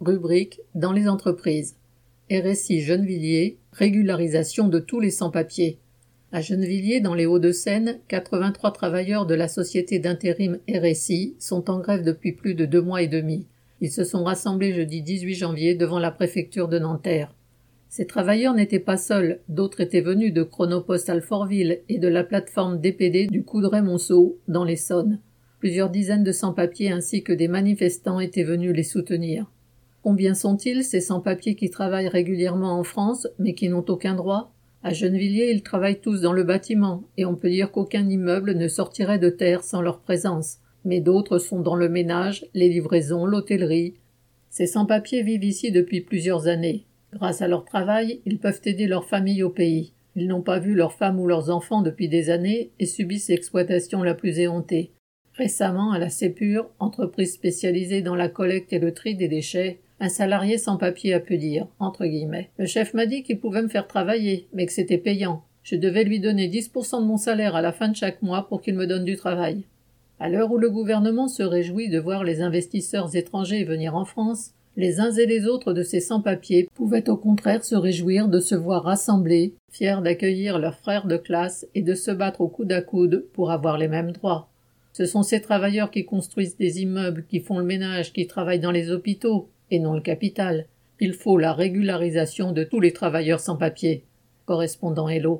rubrique Dans les entreprises. RSI Gennevilliers, régularisation de tous les sans-papiers. À Gennevilliers, dans les Hauts-de-Seine, 83 travailleurs de la société d'intérim RSI sont en grève depuis plus de deux mois et demi. Ils se sont rassemblés jeudi 18 janvier devant la préfecture de Nanterre. Ces travailleurs n'étaient pas seuls, d'autres étaient venus de Chronopost Alfortville et de la plateforme DPD du Coudray-Monceau, dans l'Essonne. Plusieurs dizaines de sans-papiers ainsi que des manifestants étaient venus les soutenir. Combien sont-ils ces sans-papiers qui travaillent régulièrement en France mais qui n'ont aucun droit? À Gennevilliers, ils travaillent tous dans le bâtiment et on peut dire qu'aucun immeuble ne sortirait de terre sans leur présence. Mais d'autres sont dans le ménage, les livraisons, l'hôtellerie. Ces sans-papiers vivent ici depuis plusieurs années. Grâce à leur travail, ils peuvent aider leurs familles au pays. Ils n'ont pas vu leurs femmes ou leurs enfants depuis des années et subissent l'exploitation la plus éhontée. Récemment, à la Sépure, entreprise spécialisée dans la collecte et le tri des déchets, un salarié sans papier a pu dire, entre guillemets. Le chef m'a dit qu'il pouvait me faire travailler, mais que c'était payant. Je devais lui donner 10% de mon salaire à la fin de chaque mois pour qu'il me donne du travail. À l'heure où le gouvernement se réjouit de voir les investisseurs étrangers venir en France, les uns et les autres de ces sans-papiers pouvaient au contraire se réjouir de se voir rassemblés, fiers d'accueillir leurs frères de classe et de se battre au coude à coude pour avoir les mêmes droits. Ce sont ces travailleurs qui construisent des immeubles, qui font le ménage, qui travaillent dans les hôpitaux, et non le capital. Il faut la régularisation de tous les travailleurs sans papier. Correspondant Hello.